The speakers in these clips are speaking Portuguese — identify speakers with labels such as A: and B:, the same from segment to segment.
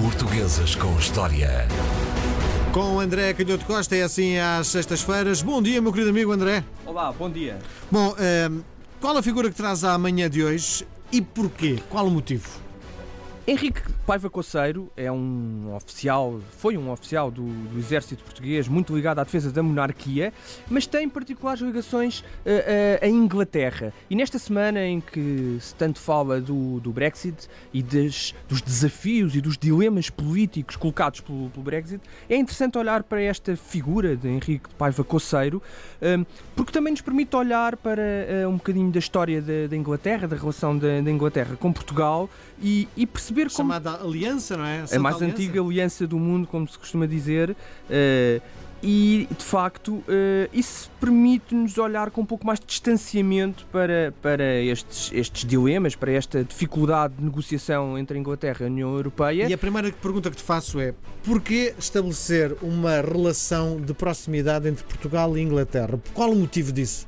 A: Portuguesas com História.
B: Com André Canhoto Costa, é assim às sextas-feiras. Bom dia, meu querido amigo André.
C: Olá, bom dia.
B: Bom, ehm, qual a figura que traz à manhã de hoje e porquê? Qual o motivo?
C: Henrique Paiva Coceiro é um oficial, foi um oficial do, do, Exército Português, muito ligado à defesa da monarquia, mas tem particulares ligações uh, uh, à Inglaterra. E nesta semana em que se tanto fala do, do Brexit e des, dos desafios e dos dilemas políticos colocados pelo, pelo, Brexit, é interessante olhar para esta figura de Henrique Paiva Coceiro, um, porque também nos permite olhar para uh, um bocadinho da história da, Inglaterra, da relação da, da Inglaterra com Portugal e, e perceber
B: perceber como. Chamada Aliança, não é?
C: A, a mais aliança. antiga aliança do mundo, como se costuma dizer. Uh, e de facto uh, isso permite-nos olhar com um pouco mais de distanciamento para, para estes, estes dilemas, para esta dificuldade de negociação entre a Inglaterra e a União Europeia.
B: E a primeira pergunta que te faço é: porquê estabelecer uma relação de proximidade entre Portugal e Inglaterra? Qual o motivo disso?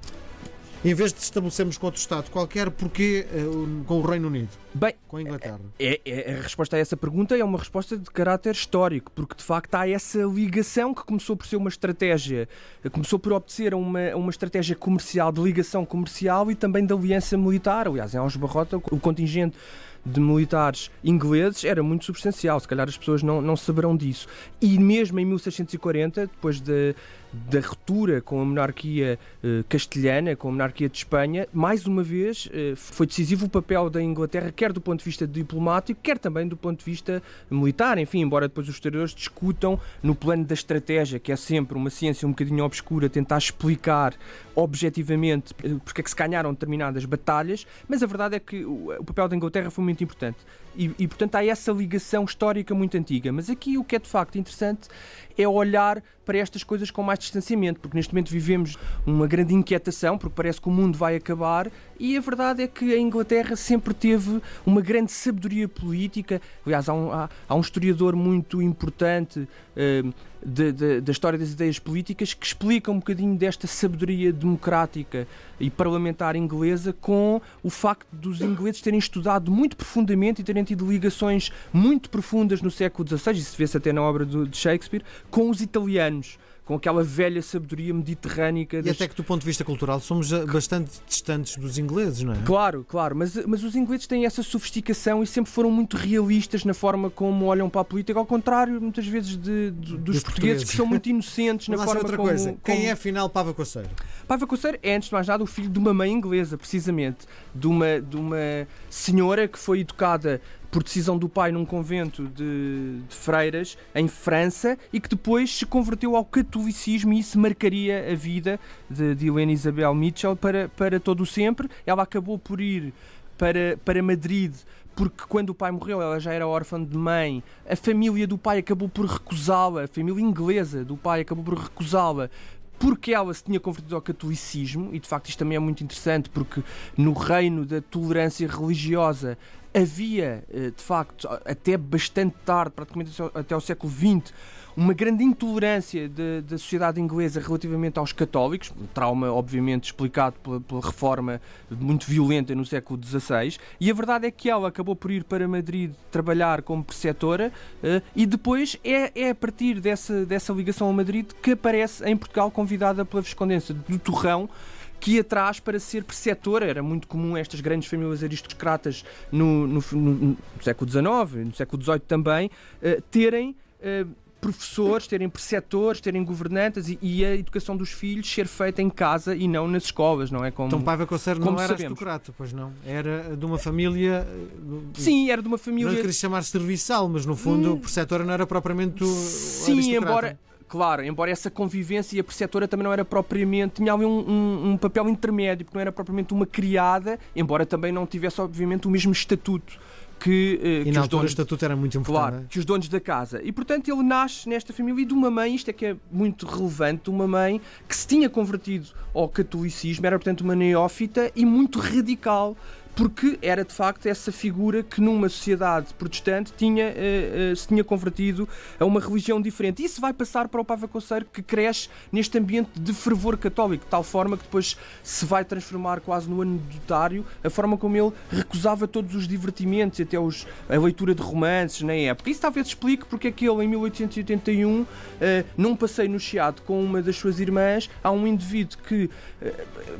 B: Em vez de estabelecermos com outro Estado qualquer, porquê uh, com o Reino Unido?
C: Bem,
B: com a Inglaterra?
C: É, é, a resposta a essa pergunta é uma resposta de caráter histórico, porque de facto há essa ligação que começou por ser uma estratégia, começou por obter uma, uma estratégia comercial, de ligação comercial e também de aliança militar. Aliás, em Alves Barrota, o contingente de militares ingleses era muito substancial, se calhar as pessoas não, não saberão disso. E mesmo em 1640, depois de, da ruptura com a monarquia eh, castelhana, com a monarquia de Espanha, mais uma vez eh, foi decisivo o papel da Inglaterra, quer do ponto de vista diplomático, quer também do ponto de vista militar. Enfim, embora depois os historiadores discutam no plano da estratégia, que é sempre uma ciência um bocadinho obscura, tentar explicar objetivamente eh, porque é que se ganharam determinadas batalhas, mas a verdade é que o papel da Inglaterra foi muito importante. E, e, portanto há essa ligação histórica muito antiga. Mas aqui o que é de facto interessante é olhar para estas coisas com mais distanciamento, porque neste momento vivemos uma grande inquietação, porque parece que o mundo vai acabar, e a verdade é que a Inglaterra sempre teve uma grande sabedoria política. Aliás, há um, há, há um historiador muito importante. Uh, de, de, da história das ideias políticas que explica um bocadinho desta sabedoria democrática e parlamentar inglesa com o facto dos ingleses terem estudado muito profundamente e terem tido ligações muito profundas no século XVI, isso vê-se até na obra de Shakespeare, com os italianos com aquela velha sabedoria mediterrânica.
B: E das... até que do ponto de vista cultural somos eh, bastante distantes dos ingleses, não é?
C: Claro, claro, mas, mas os ingleses têm essa sofisticação e sempre foram muito realistas na forma como olham para a política, ao contrário, muitas vezes, de, de dos, portugueses, portugueses, que são muito inocentes na forma
B: outra
C: como,
B: coisa.
C: como...
B: Quem é afinal Pava Coceiro?
C: Pava Coceiro é, antes de mais nada, o filho de uma mãe inglesa, precisamente, de uma, de uma senhora que foi educada por decisão do pai num convento de, de, freiras em França e que depois se converteu ao catolicismo e isso marcaria a vida de, de Helena Isabel Mitchell para, para todo o sempre. Ela acabou por ir para, para Madrid porque quando o pai morreu ela já era órfã de mãe, a família do pai acabou por recusá-la, a família inglesa do pai acabou por recusá-la porque ela se tinha convertido ao catolicismo, e de facto isto também é muito interessante, porque no reino da tolerância religiosa havia, eh, de facto, até bastante tarde, praticamente até o século XX, uma grande intolerância da sociedade inglesa relativamente aos católicos, um trauma obviamente explicado pela, pela, reforma muito violenta no século XVI, e a verdade é que ela acabou por ir para Madrid trabalhar como preceptora uh, e depois é, é a partir dessa, dessa ligação a Madrid que aparece em Portugal convidada pela Viscondessa do Torrão que ia atrás para ser preceptora. Era muito comum estas grandes famílias aristocratas no, no, no, século XIX, no século XVIII também, uh, terem. Uh, professores, terem preceptores, terem governantas e, e, a educação dos filhos ser feita em casa e não nas escolas, não é?
B: Como, então Paiva Conceiro não era sabemos. aristocrata, pois não? Era de uma família...
C: Eh, Sim, era de uma família...
B: Não queria chamar serviçal, mas no fundo hum. o preceptor não era propriamente
C: Sim, embora Claro, embora essa convivência e a preceptora também não era propriamente. tinha ali um, um, um, papel intermédio, porque não era propriamente uma criada, embora também não tivesse, obviamente, o mesmo estatuto. Que,
B: eh,
C: e
B: que os donos, o estatuto era muito importante.
C: Claro, que os donos da casa. E portanto ele nasce nesta família e de uma mãe, isto é que é muito relevante, de uma mãe que se tinha convertido ao catolicismo, era portanto uma neófita e muito radical porque era de facto essa figura que numa sociedade protestante tinha, uh, uh, se tinha convertido a uma religião diferente. Isso vai passar para o Pava Conceiro que cresce neste ambiente de fervor católico, de tal forma que depois se vai transformar quase no anedotário a forma como ele recusava todos os divertimentos, até os, a leitura de romances na época. Isso talvez explique porque é que ele, em 1881, uh, num passeio no Chiado com uma das suas irmãs, há um indivíduo que,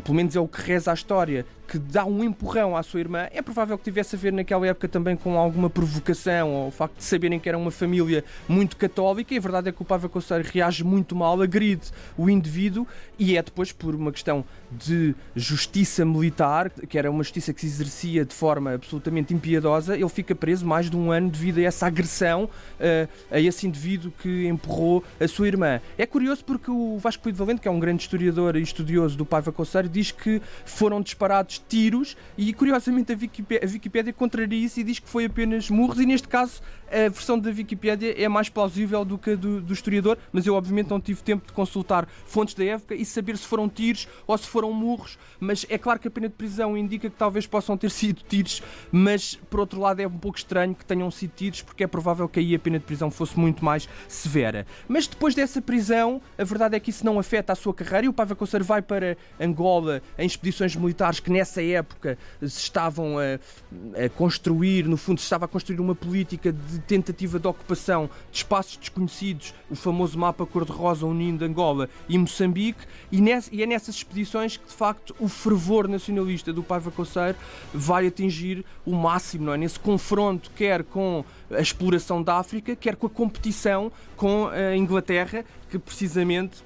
C: pelo menos é o que reza a história, que dá um empurrão à sua irmã, é provável que tivesse a ver naquela época também com alguma provocação ou o facto de saberem que era uma família muito católica. E a verdade é que o Pava Conceiro reage muito mal, agride o indivíduo e é depois por uma questão de justiça militar, que era uma justiça que se exercia de forma absolutamente impiedosa, ele fica preso mais de um ano devido a essa agressão uh, a esse indivíduo que empurrou a sua irmã. É curioso porque o Vasco Puido Valente, que é um grande historiador e estudioso do Paiva Conceiro, diz que foram disparados tiros e curiosamente a Wikipédia, a Wikipédia contraria isso e diz que foi apenas murros e neste caso a versão da Wikipédia é mais plausível do que a do, do historiador, mas eu obviamente não tive tempo de consultar fontes da época e saber se foram tiros ou se foram murros, mas é claro que a pena de prisão indica que talvez possam ter sido tiros, mas por outro lado é um pouco estranho que tenham sido tiros porque é provável que aí a pena de prisão fosse muito mais severa. Mas depois dessa prisão, a verdade é que isso não afeta a sua carreira e o Paiva Conceiro vai para Angola em expedições militares que nessa época se estavam a, a construir, no fundo se estava a construir uma política de tentativa de ocupação de espaços desconhecidos, o famoso mapa cor-de-rosa unindo Angola e Moçambique, e, nessa, e, é nessas expedições que de facto o fervor nacionalista do Paiva Coceiro vai atingir o máximo, não é? Nesse confronto, quer com a exploração da África, quer com a competição com a Inglaterra, que precisamente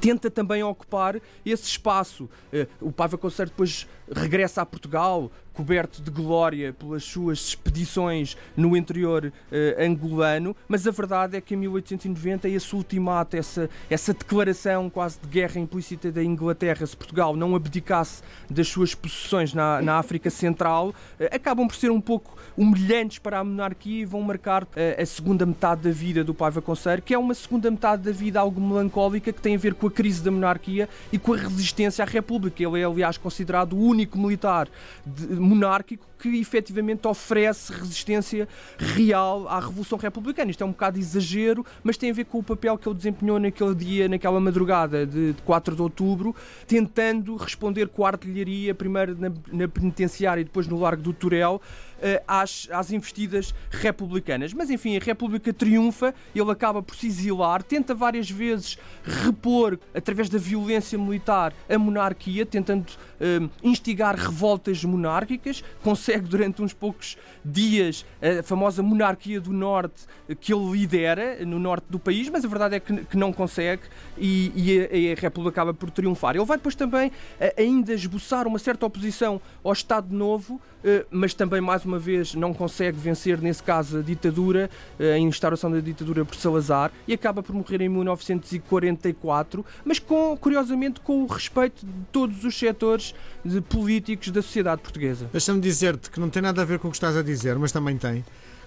C: tenta também ocupar esse espaço. Eh, o Paiva Conceiro depois regressa a Portugal, coberto de glória pelas suas expedições no interior uh, angolano, mas a verdade é que em 1890 esse ultimato, essa, essa declaração quase de guerra implícita da Inglaterra se Portugal não abdicasse das suas possessões na, na África Central, uh, acabam por ser um pouco humilhantes para a monarquia e vão marcar uh, a segunda metade da vida do Paiva Conceiro, que é uma segunda metade da vida algo melancólica que tem a ver com a crise da monarquia e com a resistência à República. Ele é, aliás, considerado o único militar de, monárquico que efetivamente oferece resistência real à Revolução Republicana. Isto é um bocado exagero, mas tem a ver com o papel que ele desempenhou naquele dia, naquela madrugada de 4 de outubro, tentando responder com a artilharia, primeiro na, na penitenciária e depois no Largo do Turel, eh, às, às investidas republicanas. Mas enfim, a República triunfa, ele acaba por se exilar, tenta várias vezes repor, através da violência militar, a monarquia, tentando um, eh, instigar revoltas monárquicas, consegue durante uns poucos dias a famosa monarquia do Norte que ele lidera no norte do país, mas a verdade é que, que não consegue e, e a, a, República acaba por triunfar. Ele vai depois também ainda esboçar uma certa oposição ao Estado Novo, eh, mas também, mais uma vez, não consegue vencer, nesse caso, a ditadura, eh, a instauração da ditadura por Salazar, e acaba por morrer em 1944, mas com, curiosamente com o respeito de todos os setores de políticos da sociedade portuguesa.
B: Deixa-me dizer-te que não tem nada a ver com o que estás a dizer, mas também tem.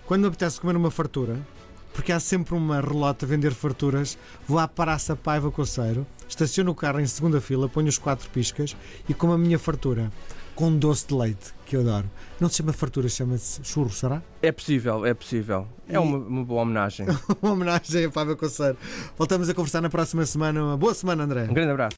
B: Quando me apetece comer uma fartura, porque há sempre uma relota a vender farturas, vou à Paraça Paiva Coceiro, estaciono o carro em segunda fila, ponho os quatro piscas e como a minha fartura com doce de leite, que eu adoro. Não se chama fartura, chama-se churro, será?
C: É possível, é possível. É uma, uma, boa homenagem.
B: uma homenagem a Paiva Coceiro. Voltamos a conversar na próxima semana. Uma boa semana, André.
C: Um grande abraço.